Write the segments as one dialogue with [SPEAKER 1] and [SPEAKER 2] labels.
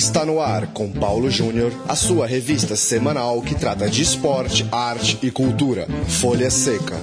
[SPEAKER 1] Está no ar com Paulo Júnior, a sua revista semanal que trata de esporte, arte e cultura. Folha Seca.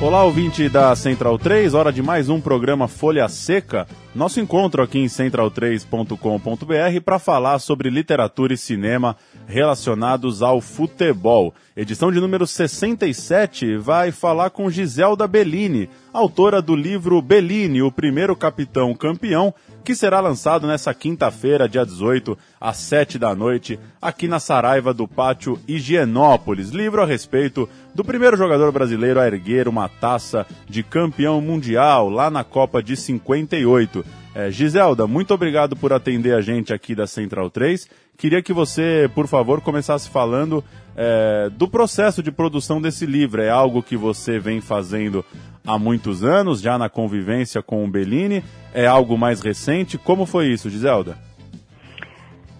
[SPEAKER 2] Olá, ouvinte da Central 3, hora de mais um programa Folha Seca. Nosso encontro aqui em central3.com.br para falar sobre literatura e cinema relacionados ao futebol. Edição de número 67 vai falar com Giselda Bellini, autora do livro Bellini, o primeiro capitão campeão, que será lançado nessa quinta-feira, dia 18, às 7 da noite, aqui na Saraiva do Pátio Higienópolis. Livro a respeito do primeiro jogador brasileiro a erguer uma taça de campeão mundial lá na Copa de 58. É, Giselda, muito obrigado por atender a gente aqui da Central 3. Queria que você, por favor, começasse falando é, do processo de produção desse livro. É algo que você vem fazendo há muitos anos, já na convivência com o Bellini? É algo mais recente? Como foi isso, Giselda?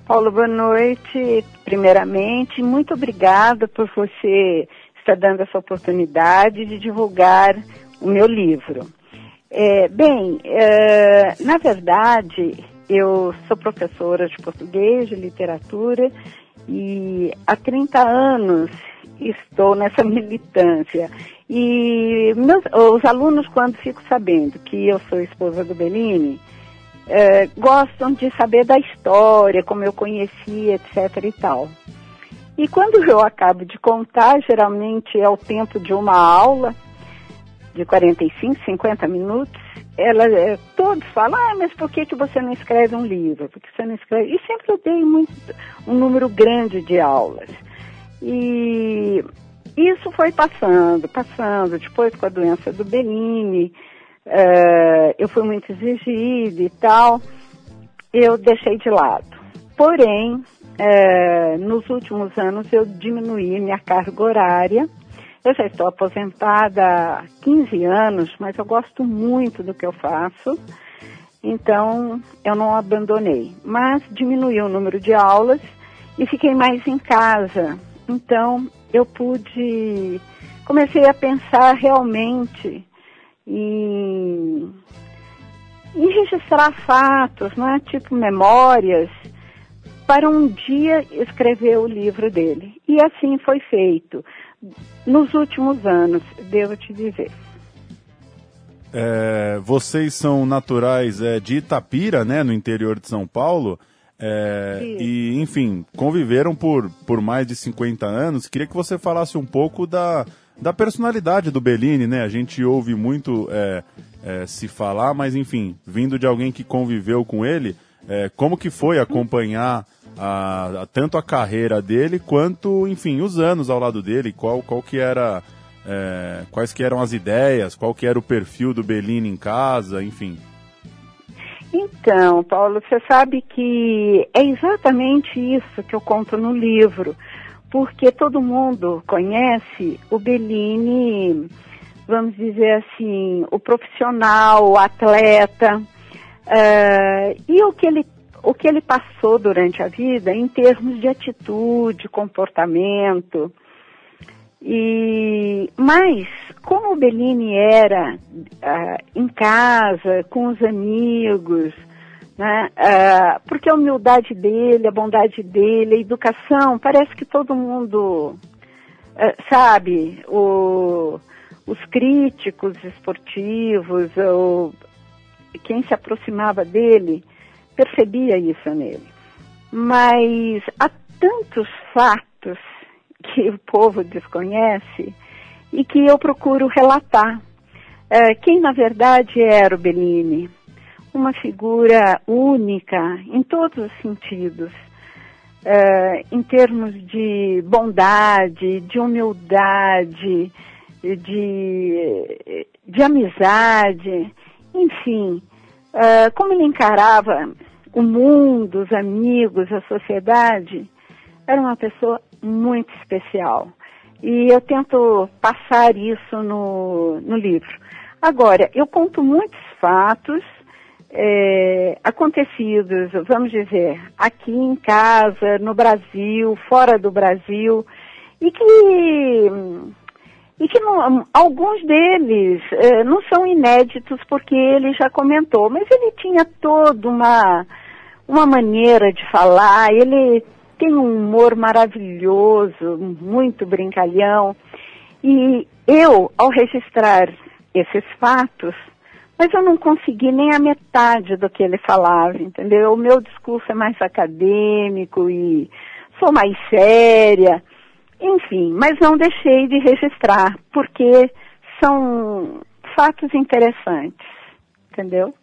[SPEAKER 3] Paulo, boa noite. Primeiramente, muito obrigada por você estar dando essa oportunidade de divulgar o meu livro. É, bem, é, na verdade, eu sou professora de português, de literatura, e há 30 anos estou nessa militância. E meus, os alunos, quando ficam sabendo que eu sou esposa do Bellini, é, gostam de saber da história, como eu conheci, etc e tal. E quando eu acabo de contar, geralmente é o tempo de uma aula, de 45, 50 minutos, ela, é, todos falam, ah, mas por que, que você não escreve um livro? Por que você não escreve? E sempre eu dei muito, um número grande de aulas. E isso foi passando, passando. Depois, com a doença do Bellini, uh, eu fui muito exigida e tal, eu deixei de lado. Porém, uh, nos últimos anos eu diminuí minha carga horária. Eu já estou aposentada há 15 anos, mas eu gosto muito do que eu faço. Então, eu não abandonei. Mas diminuí o número de aulas e fiquei mais em casa. Então, eu pude, comecei a pensar realmente em, em registrar fatos, não é? Tipo memórias, para um dia escrever o livro dele. E assim foi feito. Nos últimos anos, devo te dizer.
[SPEAKER 2] É, vocês são naturais é, de Itapira, né, no interior de São Paulo. É, e, enfim, conviveram por, por mais de 50 anos. Queria que você falasse um pouco da, da personalidade do Bellini, né? A gente ouve muito é, é, se falar, mas, enfim, vindo de alguém que conviveu com ele, é, como que foi acompanhar a, a, tanto a carreira dele quanto, enfim, os anos ao lado dele? Qual, qual que era... É, quais que eram as ideias, qual que era o perfil do Bellini em casa, enfim.
[SPEAKER 3] Então, Paulo, você sabe que é exatamente isso que eu conto no livro, porque todo mundo conhece o Bellini, vamos dizer assim, o profissional, o atleta, uh, e o que ele o que ele passou durante a vida em termos de atitude, comportamento. E mas como o Bellini era uh, em casa, com os amigos, né? Uh, porque a humildade dele, a bondade dele, a educação, parece que todo mundo uh, sabe, o, os críticos esportivos, ou quem se aproximava dele, percebia isso nele. Mas há tantos fatos que o povo desconhece e que eu procuro relatar. Uh, quem na verdade era o Bellini? Uma figura única em todos os sentidos, uh, em termos de bondade, de humildade, de, de amizade, enfim, uh, como ele encarava o mundo, os amigos, a sociedade, era uma pessoa muito especial. E eu tento passar isso no, no livro. Agora, eu conto muitos fatos é, acontecidos, vamos dizer, aqui em casa, no Brasil, fora do Brasil, e que, e que não, alguns deles é, não são inéditos porque ele já comentou, mas ele tinha toda uma, uma maneira de falar, ele tem um humor maravilhoso, muito brincalhão, e eu, ao registrar esses fatos, mas eu não consegui nem a metade do que ele falava, entendeu? O meu discurso é mais acadêmico e sou mais séria, enfim, mas não deixei de registrar, porque são fatos interessantes, entendeu?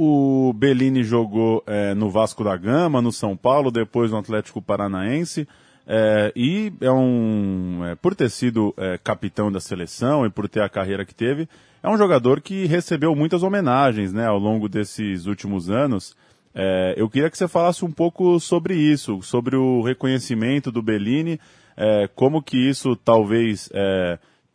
[SPEAKER 2] O Bellini jogou é, no Vasco da Gama, no São Paulo, depois no Atlético Paranaense. É, e é um, é, por ter sido é, capitão da seleção e por ter a carreira que teve, é um jogador que recebeu muitas homenagens né, ao longo desses últimos anos. É, eu queria que você falasse um pouco sobre isso, sobre o reconhecimento do Bellini, é, como que isso talvez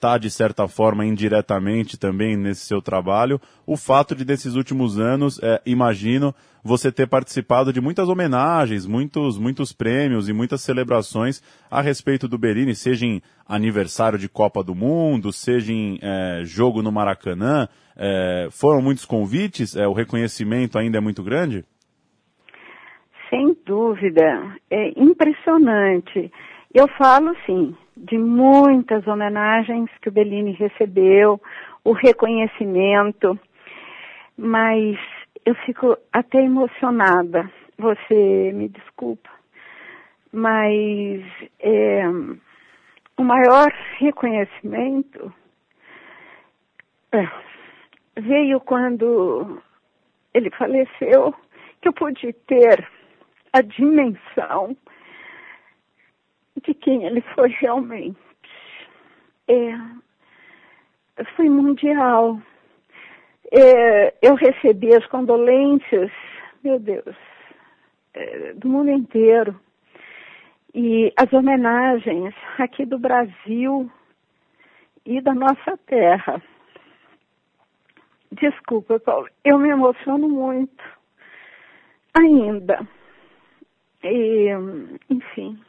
[SPEAKER 2] está, de certa forma, indiretamente também nesse seu trabalho. O fato de, nesses últimos anos, imagino, você ter participado de muitas homenagens, muitos, muitos prêmios e muitas celebrações a respeito do Berini, seja em aniversário de Copa do Mundo, seja em é, jogo no Maracanã. É, foram muitos convites? É, o reconhecimento ainda é muito grande?
[SPEAKER 3] Sem dúvida. É impressionante. Eu falo, sim, de muitas homenagens que o Bellini recebeu, o reconhecimento, mas eu fico até emocionada. Você me desculpa, mas é, o maior reconhecimento é, veio quando ele faleceu, que eu pude ter a dimensão de quem ele foi realmente. É, foi mundial é, eu recebi as condolências, meu Deus, é, do mundo inteiro. E as homenagens aqui do Brasil e da nossa terra. Desculpa, Paulo, eu me emociono muito ainda. E, enfim.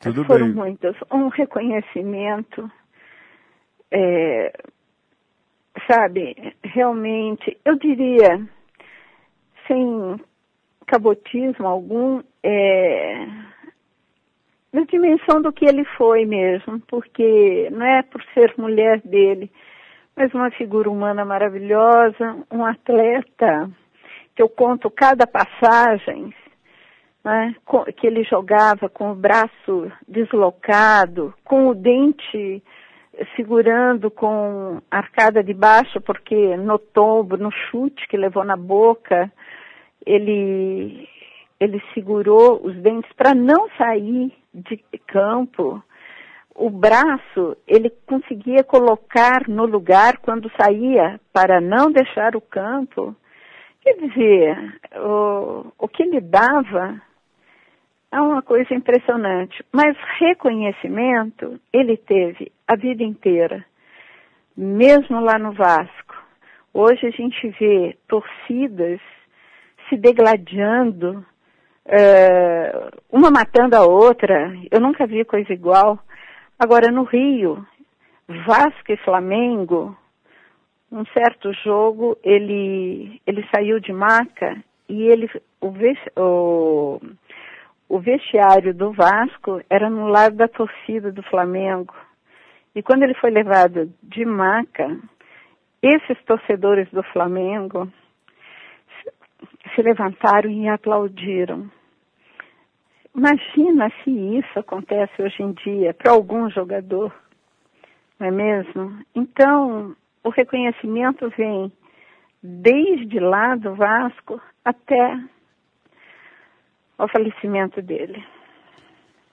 [SPEAKER 2] Tudo
[SPEAKER 3] foram
[SPEAKER 2] bem.
[SPEAKER 3] muitas. Um reconhecimento. É, sabe, realmente, eu diria, sem cabotismo algum, é, na dimensão do que ele foi mesmo, porque não é por ser mulher dele, mas uma figura humana maravilhosa, um atleta, que eu conto cada passagem, né, que ele jogava com o braço deslocado, com o dente segurando com a arcada de baixo, porque no tombo, no chute que levou na boca, ele, ele segurou os dentes para não sair de campo. O braço ele conseguia colocar no lugar quando saía para não deixar o campo. Quer dizer, o, o que ele dava é uma coisa impressionante. Mas reconhecimento ele teve a vida inteira, mesmo lá no Vasco. Hoje a gente vê torcidas se degladiando, uh, uma matando a outra. Eu nunca vi coisa igual. Agora no Rio, Vasco e Flamengo, um certo jogo ele ele saiu de maca e ele o, o o vestiário do Vasco era no lado da torcida do Flamengo. E quando ele foi levado de maca, esses torcedores do Flamengo se levantaram e aplaudiram. Imagina se isso acontece hoje em dia para algum jogador, não é mesmo? Então, o reconhecimento vem desde lá do Vasco até ao falecimento dele.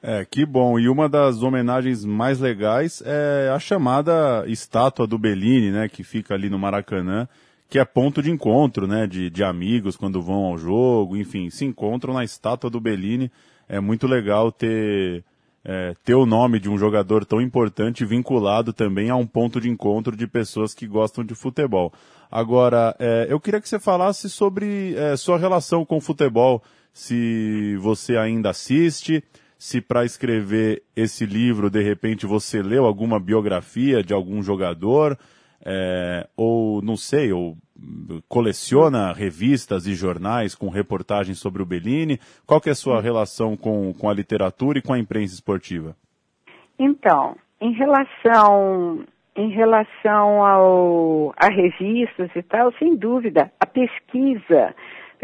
[SPEAKER 2] É, que bom. E uma das homenagens mais legais é a chamada estátua do Bellini, né, que fica ali no Maracanã, que é ponto de encontro, né, de, de amigos quando vão ao jogo, enfim, se encontram na estátua do Bellini. É muito legal ter é, ter o nome de um jogador tão importante vinculado também a um ponto de encontro de pessoas que gostam de futebol. Agora, é, eu queria que você falasse sobre é, sua relação com o futebol, se você ainda assiste, se para escrever esse livro, de repente, você leu alguma biografia de algum jogador, é, ou não sei, ou coleciona revistas e jornais com reportagens sobre o Bellini. Qual que é a sua relação com, com a literatura e com a imprensa esportiva?
[SPEAKER 3] Então, em relação em relação ao, a revistas e tal, sem dúvida, a pesquisa,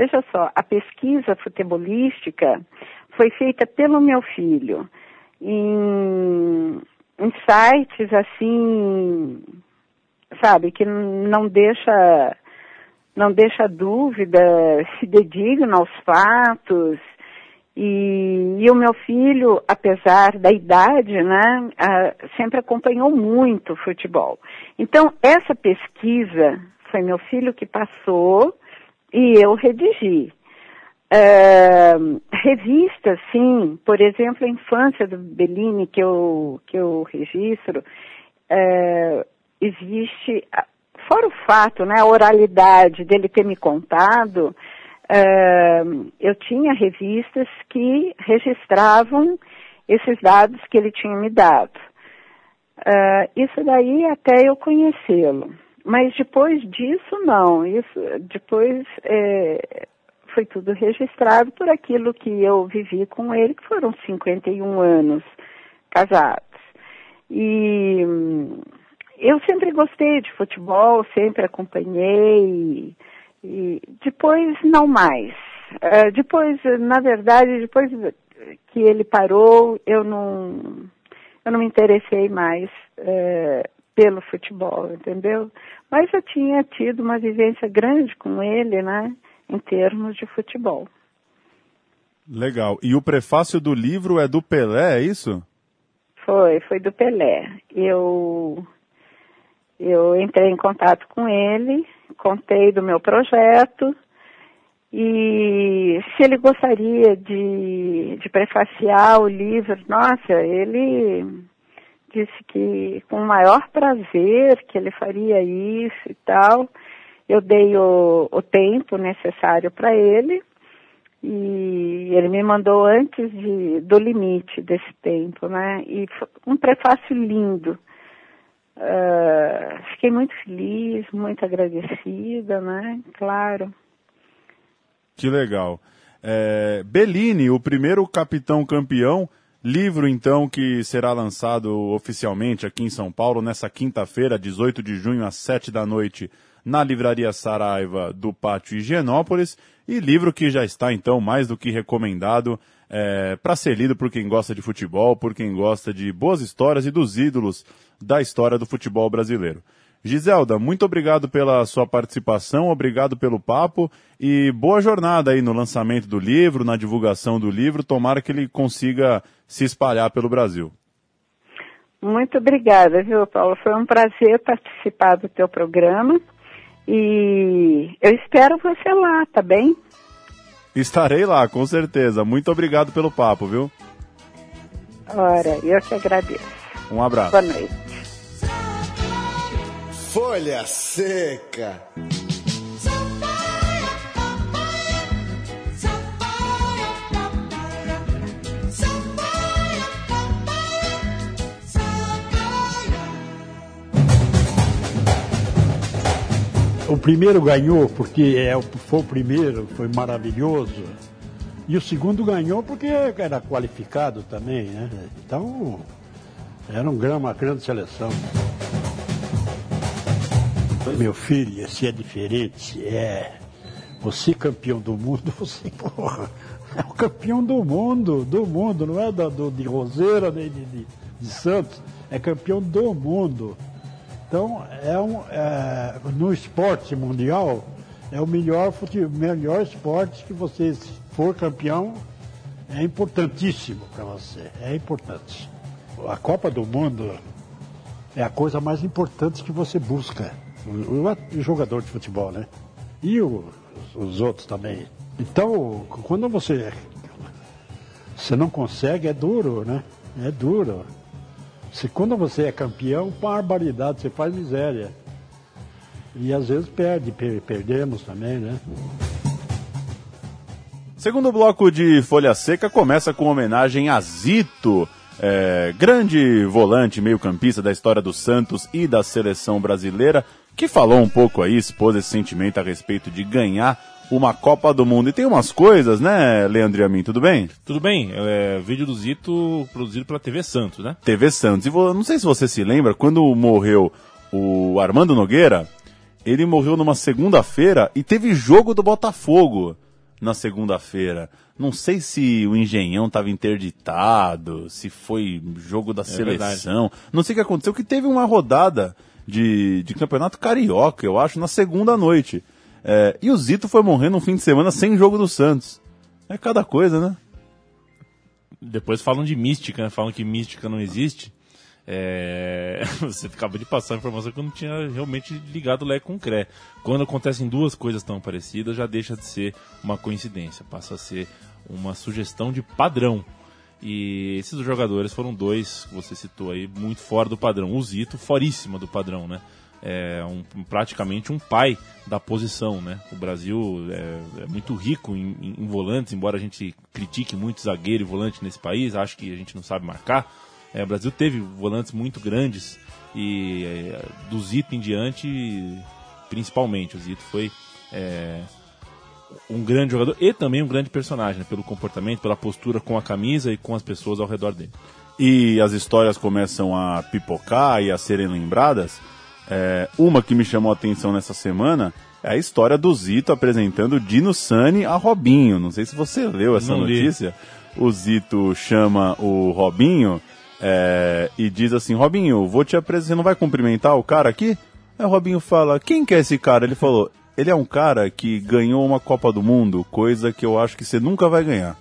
[SPEAKER 3] veja só, a pesquisa futebolística foi feita pelo meu filho em, em sites assim, sabe, que não deixa não deixa dúvida, se digna aos fatos. E, e, o meu filho, apesar da idade, né, sempre acompanhou muito o futebol. Então, essa pesquisa foi meu filho que passou e eu redigi. Uh, revistas, sim, por exemplo, a infância do Bellini, que eu, que eu registro, uh, existe, fora o fato, né, a oralidade dele ter me contado, uh, eu tinha revistas que registravam esses dados que ele tinha me dado. Isso daí até eu conhecê-lo. Mas depois disso, não. Isso, depois é, foi tudo registrado por aquilo que eu vivi com ele, que foram 51 anos casados. E eu sempre gostei de futebol, sempre acompanhei, e depois não mais. Uh, depois, na verdade, depois que ele parou, eu não, eu não me interessei mais uh, pelo futebol, entendeu? Mas eu tinha tido uma vivência grande com ele, né? em termos de futebol.
[SPEAKER 2] Legal. E o prefácio do livro é do Pelé, é isso?
[SPEAKER 3] Foi, foi do Pelé. Eu, eu entrei em contato com ele, contei do meu projeto e se ele gostaria de, de prefaciar o livro, nossa, ele disse que com o maior prazer que ele faria isso e tal. Eu dei o, o tempo necessário para ele e ele me mandou antes de, do limite desse tempo, né? E um prefácio lindo. Uh, fiquei muito feliz, muito agradecida, né? Claro.
[SPEAKER 2] Que legal. É, Bellini, o primeiro capitão campeão, livro então que será lançado oficialmente aqui em São Paulo nessa quinta-feira, 18 de junho, às 7 da noite na Livraria Saraiva do Pátio Higienópolis, e livro que já está então mais do que recomendado é, para ser lido por quem gosta de futebol, por quem gosta de boas histórias e dos ídolos da história do futebol brasileiro. Giselda, muito obrigado pela sua participação, obrigado pelo papo e boa jornada aí no lançamento do livro, na divulgação do livro. Tomara que ele consiga se espalhar pelo Brasil.
[SPEAKER 3] Muito obrigada, viu, Paulo? Foi um prazer participar do teu programa. E eu espero você lá, tá bem?
[SPEAKER 2] Estarei lá, com certeza. Muito obrigado pelo papo, viu?
[SPEAKER 3] Ora, eu que agradeço.
[SPEAKER 2] Um abraço.
[SPEAKER 3] Boa noite.
[SPEAKER 1] Folha Seca.
[SPEAKER 4] o primeiro ganhou porque é, foi o primeiro, foi maravilhoso. E o segundo ganhou porque era qualificado também, né? Então, era um grande, uma grande seleção. Meu filho, se é diferente, é. Você campeão do mundo, você, porra, é o campeão do mundo, do mundo, não é do, do de Roseira nem de, de, de Santos, é campeão do mundo. Então, é um, é, no esporte mundial, é o melhor, melhor esporte que você, se for campeão, é importantíssimo para você. É importante. A Copa do Mundo é a coisa mais importante que você busca. O, o jogador de futebol, né? E o, os outros também. Então, quando você, você não consegue, é duro, né? É duro. Se quando você é campeão, barbaridade, você faz miséria. E às vezes perde, per perdemos também, né?
[SPEAKER 2] Segundo bloco de Folha Seca começa com homenagem a Zito, é, grande volante meio-campista da história do Santos e da seleção brasileira, que falou um pouco aí, expôs esse sentimento a respeito de ganhar uma Copa do Mundo. E tem umas coisas, né, Leandro e a mim, tudo bem?
[SPEAKER 5] Tudo bem, é vídeo do Zito produzido pela TV Santos, né?
[SPEAKER 2] TV Santos. E vou, não sei se você se lembra, quando morreu o Armando Nogueira, ele morreu numa segunda-feira e teve jogo do Botafogo na segunda-feira. Não sei se o Engenhão estava interditado, se foi jogo da é seleção. Verdade. Não sei o que aconteceu, que teve uma rodada de, de campeonato carioca, eu acho, na segunda noite. É, e o Zito foi morrendo um fim de semana sem jogo do Santos. É cada coisa, né?
[SPEAKER 5] Depois falam de mística, né? falam que mística não existe. É... Você acabou de passar a informação que eu não tinha realmente ligado Lé com Cré. Quando acontecem duas coisas tão parecidas, já deixa de ser uma coincidência, passa a ser uma sugestão de padrão. E esses jogadores foram dois, que você citou aí, muito fora do padrão. O Zito, foríssima do padrão, né? É um, praticamente um pai da posição, né? O Brasil é, é muito rico em, em, em, volantes, embora a gente critique muito zagueiro e volante nesse país, acho que a gente não sabe marcar. É, o Brasil teve volantes muito grandes e é, do Zito em diante, principalmente, o Zito foi é, um grande jogador e também um grande personagem, né, pelo comportamento, pela postura com a camisa e com as pessoas ao redor dele.
[SPEAKER 2] E as histórias começam a pipocar e a serem lembradas. É, uma que me chamou a atenção nessa semana é a história do Zito apresentando Dino Sani a Robinho. Não sei se você leu essa Não notícia. Li. O Zito chama o Robinho é, e diz assim: Robinho, vou te apresentar. Você não vai cumprimentar o cara aqui? Aí o Robinho fala: Quem que é esse cara? Ele falou: ele é um cara que ganhou uma Copa do Mundo, coisa que eu acho que você nunca vai ganhar.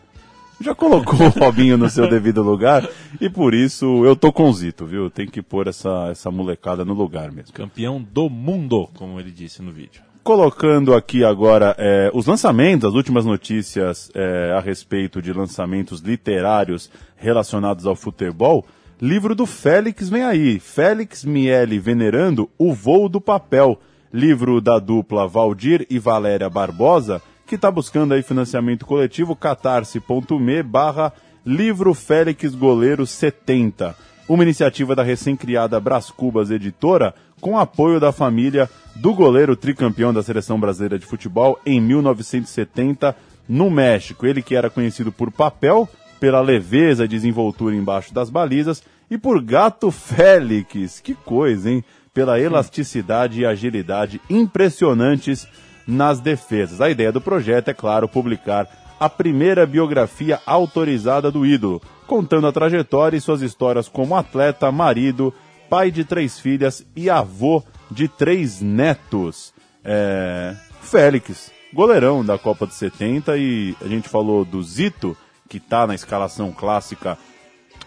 [SPEAKER 2] Já colocou o Robinho no seu devido lugar e por isso eu tô com o Zito, viu? Tem que pôr essa, essa molecada no lugar mesmo.
[SPEAKER 5] Campeão do mundo, como ele disse no vídeo.
[SPEAKER 2] Colocando aqui agora é, os lançamentos, as últimas notícias é, a respeito de lançamentos literários relacionados ao futebol. Livro do Félix vem aí. Félix Miele venerando o voo do papel livro da dupla Valdir e Valéria Barbosa, que está buscando aí financiamento coletivo, catarse.me barra livro Félix Goleiro 70. Uma iniciativa da recém-criada Brás Cubas Editora, com apoio da família do goleiro tricampeão da Seleção Brasileira de Futebol em 1970 no México. Ele que era conhecido por papel, pela leveza e desenvoltura embaixo das balizas, e por Gato Félix. Que coisa, hein? Pela elasticidade e agilidade impressionantes nas defesas. A ideia do projeto é, claro, publicar a primeira biografia autorizada do ídolo, contando a trajetória e suas histórias como atleta, marido, pai de três filhas e avô de três netos. É... Félix, goleirão da Copa de 70 e a gente falou do Zito, que está na escalação clássica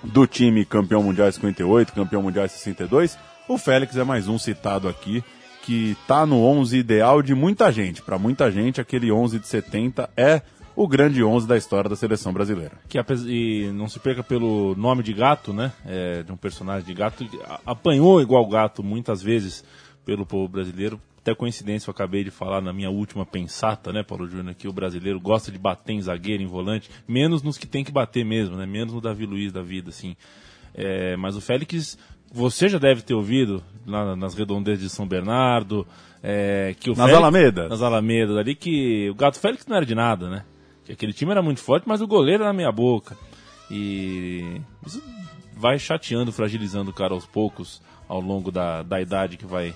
[SPEAKER 2] do time campeão mundial 58, campeão mundial 62 o Félix é mais um citado aqui que tá no 11 ideal de muita gente. Para muita gente, aquele 11 de 70 é o grande 11 da história da seleção brasileira.
[SPEAKER 5] Que e não se perca pelo nome de gato, né? É, de um personagem de gato. Apanhou igual gato muitas vezes pelo povo brasileiro. Até coincidência, eu acabei de falar na minha última pensata, né, Paulo Júnior, que o brasileiro gosta de bater em zagueiro, em volante, menos nos que tem que bater mesmo, né? Menos no Davi Luiz da vida, assim. É, mas o Félix você já deve ter ouvido lá nas redondezas de São Bernardo, é, que o
[SPEAKER 2] nas Félix, Alamedas.
[SPEAKER 5] Nas Alamedas ali, que o Gato Félix não era de nada, né? Que aquele time era muito forte, mas o goleiro era meia boca. E isso vai chateando, fragilizando o cara aos poucos, ao longo da, da idade que vai,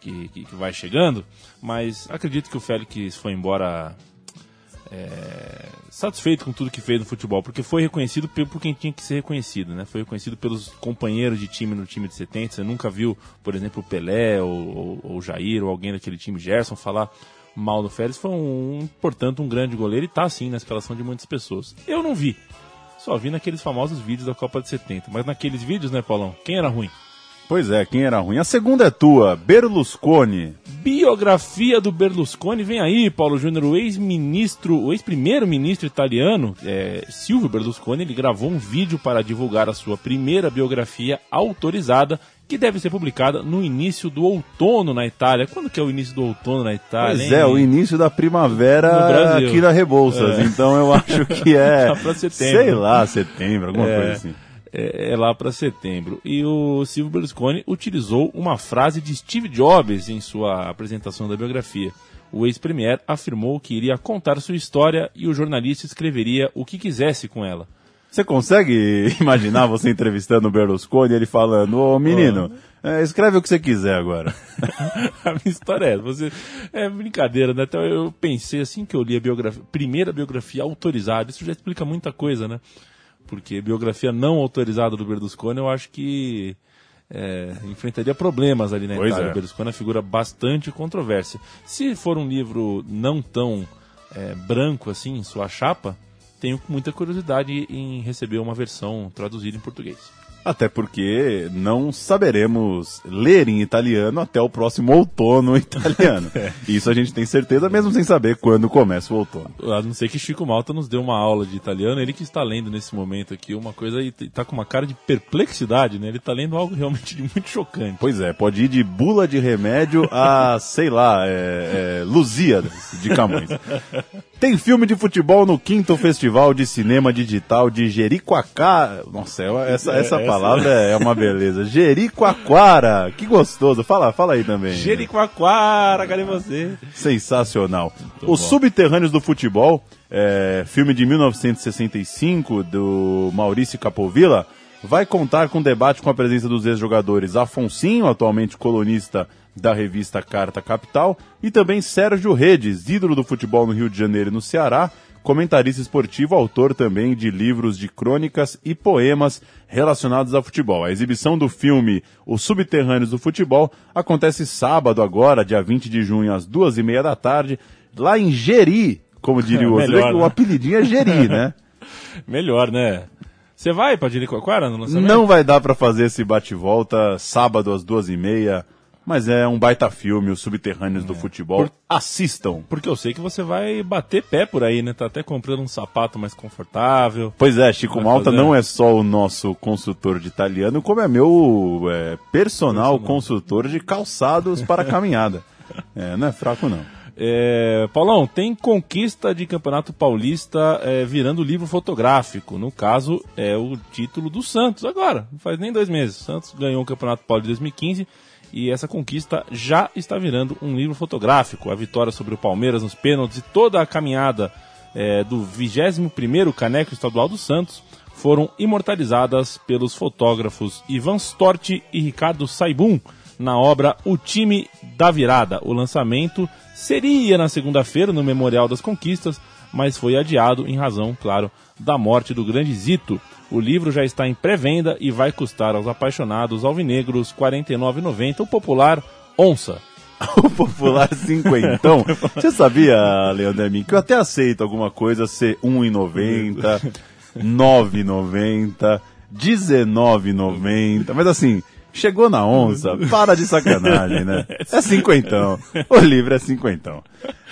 [SPEAKER 5] que, que, que vai chegando. Mas acredito que o Félix foi embora é, satisfeito com tudo que fez no futebol, porque foi reconhecido por quem tinha que ser reconhecido, né? Foi reconhecido pelos companheiros de time no time de 70. Você nunca viu, por exemplo, o Pelé ou, o Jair ou alguém daquele time, Gerson, falar mal do Félix. Foi, um, portanto, um grande goleiro e tá assim na escalação de muitas pessoas. Eu não vi. Só vi naqueles famosos vídeos da Copa de 70. Mas naqueles vídeos, né, Paulão? Quem era ruim?
[SPEAKER 2] Pois é, quem era ruim? A segunda é tua, Berlusconi.
[SPEAKER 5] Biografia do Berlusconi, vem aí, Paulo Júnior, o ex-ministro, o ex-primeiro-ministro italiano, é, Silvio Berlusconi, ele gravou um vídeo para divulgar a sua primeira biografia autorizada, que deve ser publicada no início do outono na Itália. Quando que é o início do outono na Itália?
[SPEAKER 2] Pois
[SPEAKER 5] hein?
[SPEAKER 2] é, o início da primavera aqui na Rebouças.
[SPEAKER 5] É.
[SPEAKER 2] Então eu acho que é.
[SPEAKER 5] Setembro.
[SPEAKER 2] Sei lá, setembro, alguma
[SPEAKER 5] É.
[SPEAKER 2] coisa assim.
[SPEAKER 5] É, é lá para setembro. E o Silvio Berlusconi utilizou uma frase de Steve Jobs em sua apresentação da biografia. O ex-premier afirmou que iria contar sua história e o jornalista escreveria o que quisesse com ela.
[SPEAKER 2] Você consegue imaginar você entrevistando o Berlusconi e ele falando, ô menino, é, escreve o que você quiser agora.
[SPEAKER 5] a minha história é, essa. você é brincadeira, né? Então eu pensei assim que eu li a biografia, primeira biografia autorizada, isso já explica muita coisa, né? Porque biografia não autorizada do Berlusconi, eu acho que é, enfrentaria problemas ali na
[SPEAKER 2] Pois
[SPEAKER 5] Itália.
[SPEAKER 2] é.
[SPEAKER 5] O Berlusconi é uma figura bastante controversa. Se for um livro não tão é, branco assim, em sua chapa, tenho muita curiosidade em receber uma versão traduzida em português.
[SPEAKER 2] Até porque não saberemos ler em italiano até o próximo outono italiano. Isso a gente tem certeza, mesmo sem saber quando começa o outono.
[SPEAKER 5] A não ser que Chico Malta nos deu uma aula de italiano, ele que está lendo nesse momento aqui uma coisa e está com uma cara de perplexidade, né? Ele está lendo algo realmente muito chocante.
[SPEAKER 2] Pois é, pode ir de bula de remédio a, sei lá, é, é, Lusíadas de Camões. Tem filme de futebol no quinto Festival de Cinema Digital de Jericoacoara. Nossa, é- essa, essa
[SPEAKER 5] essa-
[SPEAKER 2] palavra é uma beleza. Jericoacoara, que gostoso. Fala, fala aí também.
[SPEAKER 5] Jericoacoara, cadê você?
[SPEAKER 2] Sensacional.
[SPEAKER 5] bom.
[SPEAKER 2] Os Subterrâneos do Futebol, é, filme de 1965 do Maurício Capovilla, vai contar com debate com a presença dos ex-jogadores Afonsinho, atualmente colunista da revista Carta Capital, e também Sérgio Redes, ídolo do futebol no Rio de Janeiro e no Ceará, comentarista esportivo, autor também de livros de crônicas e poemas relacionados a futebol. A exibição do filme Os Subterrâneos do Futebol acontece sábado agora, dia 20 de junho, às duas e meia da tarde, lá em Jeri, como diria o outro.
[SPEAKER 5] Melhor,
[SPEAKER 2] O
[SPEAKER 5] né?
[SPEAKER 2] apelidinho é Jeri, né?
[SPEAKER 5] Melhor, né? Você vai pra Jericoacoara no lançamento?
[SPEAKER 2] Não vai dar pra fazer esse bate-volta sábado às duas e meia, mas é um baita filme, Os Subterrâneos do Futebol.
[SPEAKER 5] Por-
[SPEAKER 2] Assistam.
[SPEAKER 5] Porque eu sei que você vai bater pé por aí, né? Tá até comprando um sapato mais confortável.
[SPEAKER 2] Pois é, Chico Malta
[SPEAKER 5] fazer.
[SPEAKER 2] não é só o nosso consultor de italiano, como é meu é, personal, consultor de calçados para caminhada. É, não é fraco não.
[SPEAKER 5] É, Paulão, tem conquista de Campeonato Paulista é, virando livro fotográfico. No caso, é o título do Santos agora. Não faz nem dois meses. O Santos ganhou o Campeonato Paulista de 2015 e essa conquista já está virando um livro fotográfico. A vitória sobre o Palmeiras nos pênaltis e toda a caminhada é, do 21º Caneco Estadual do Santos foram imortalizadas pelos fotógrafos Ivan Storti e Ricardo Saibum na obra O Time da Virada. O lançamento seria na segunda-feira no Memorial das Conquistas, mas foi adiado em razão, claro, da morte do grande Zito. O livro já está em pré-venda e vai custar aos apaixonados alvinegros R$ 49,90, o popular Onça.
[SPEAKER 2] O popular cinquentão. Você sabia, Leandro que eu até aceito alguma coisa ser R$1,90, R$9,90, R$19,90, mas assim, chegou na onça, para de sacanagem, né? É cinquentão. O livro é cinquentão.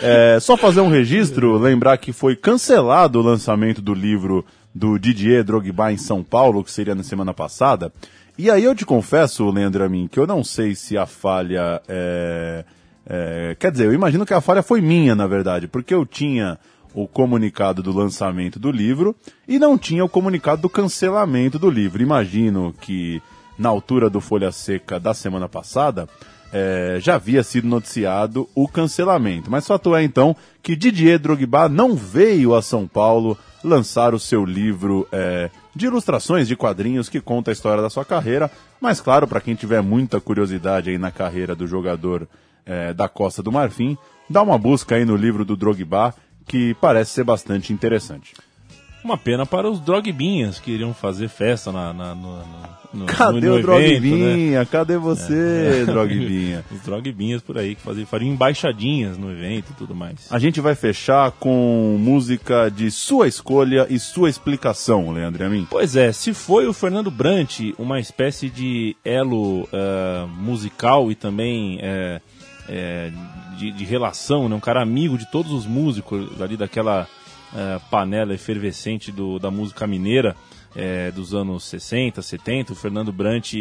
[SPEAKER 2] É, só fazer um registro, lembrar que foi cancelado o lançamento do livro do Didier Drogba em São Paulo, que seria na semana passada. E aí eu te confesso, Leandro Amin, que eu não sei se a falha é, é, quer dizer, eu imagino que a falha foi minha, na verdade, porque eu tinha o comunicado do lançamento do livro e não tinha o comunicado do cancelamento do livro. Imagino que na altura do Folha Seca da semana passada é, já havia sido noticiado o cancelamento. Mas fato é então que Didier Drogba não veio a São Paulo lançar o seu livro é, de ilustrações de quadrinhos que conta a história da sua carreira. Mas claro, para quem tiver muita curiosidade aí na carreira do jogador é, da Costa do Marfim, dá uma busca aí no livro do Drogba, que parece ser bastante interessante.
[SPEAKER 5] Uma pena para os drogbinhas que iriam fazer festa na, na- no, no- no-
[SPEAKER 2] Cadê
[SPEAKER 5] no
[SPEAKER 2] o
[SPEAKER 5] evento, né?
[SPEAKER 2] Drogbinha? Cadê você, Drogbinha?
[SPEAKER 5] Os drogbinhas por aí que faziam, fariam embaixadinhas no evento e tudo mais.
[SPEAKER 2] A gente vai fechar com música de sua escolha e sua explicação, Leandro Amin.
[SPEAKER 5] Pois é, se foi o Fernando Brant uma espécie de elo eh, musical e também eh, eh, de, de relação, né? um cara amigo de todos os músicos ali daquela eh, panela efervescente do, da música mineira eh, dos anos 60, 70, o Fernando Brant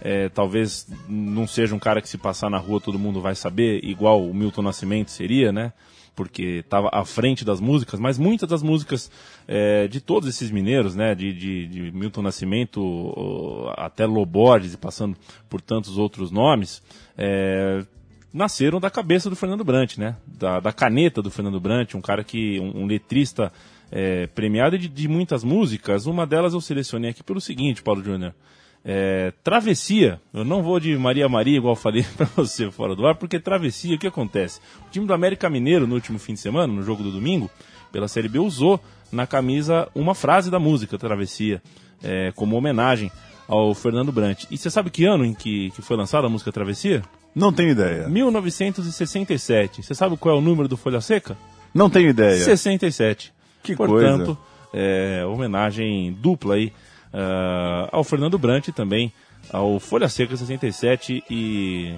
[SPEAKER 5] eh, talvez não seja um cara que se passar na rua todo mundo vai saber, igual o Milton Nascimento seria, né? porque estava à frente das músicas, mas muitas das músicas eh, de todos esses mineiros, né, de, de, de Milton Nascimento até Loborges e passando por tantos outros nomes, eh, nasceram da cabeça do Fernando Brant, né, da, da caneta do Fernando Brant, um cara que, um, um letrista eh, premiado de, de muitas músicas. Uma delas eu selecionei aqui pelo seguinte, Paulo Júnior. É, travessia, eu não vou de Maria Maria, igual falei pra você fora do ar, porque travessia, o que acontece? O time do América Mineiro, no último fim de semana, no jogo do domingo, pela Série B, usou na camisa uma frase da música Travessia, é, como homenagem ao Fernando Brant. E você sabe que ano em que, que foi lançada a música Travessia?
[SPEAKER 2] Não tenho ideia.
[SPEAKER 5] 1967. Você sabe qual é o número do Folha Seca?
[SPEAKER 2] Não tenho ideia.
[SPEAKER 5] 67.
[SPEAKER 2] Que
[SPEAKER 5] Portanto, é, homenagem dupla aí ah, ao Fernando Brant e também ao Folha Seca 67 e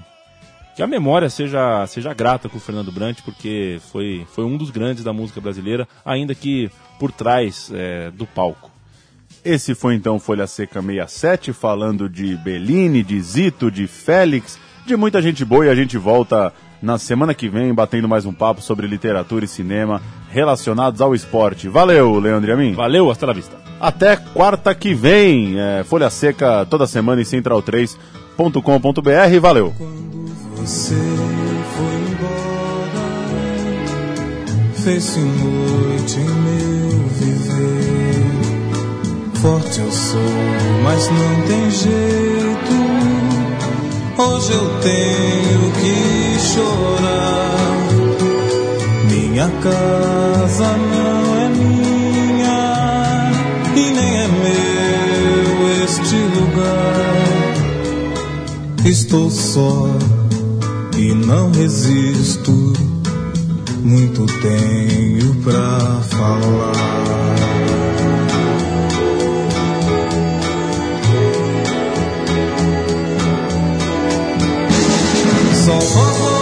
[SPEAKER 5] que a memória seja, seja grata com o Fernando Brant, porque foi, foi um dos grandes da música brasileira, ainda que por trás é, do palco.
[SPEAKER 2] Esse foi então Folha Seca 67, falando de Bellini, de Zito, de Félix, de muita gente boa e a gente volta na semana que vem batendo mais um papo sobre literatura e cinema relacionados ao esporte. Valeu, Leandro e a mim.
[SPEAKER 5] Valeu, hasta la vista.
[SPEAKER 2] Até quarta que vem. É, Folha Seca toda semana em central3.com.br. Valeu.
[SPEAKER 6] Você foi embora, fez-se noite em meu viver. Forte eu sou, mas não tem jeito. Hoje eu tenho que chorar. Minha casa não é minha e nem é meu este lugar. Estou só e não resisto. Muito tenho pra falar. Só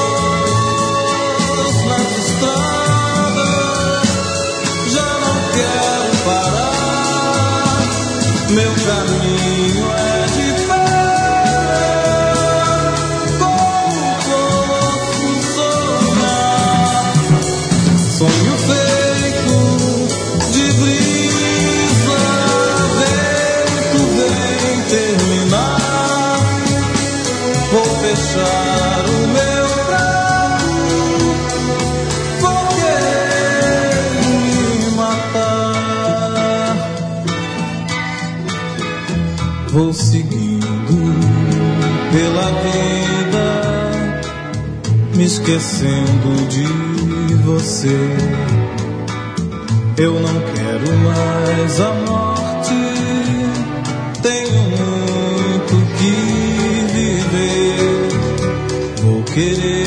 [SPEAKER 6] Vou seguindo pela vida, me esquecendo de você. Eu não quero mais a morte, tenho muito que viver. Vou querer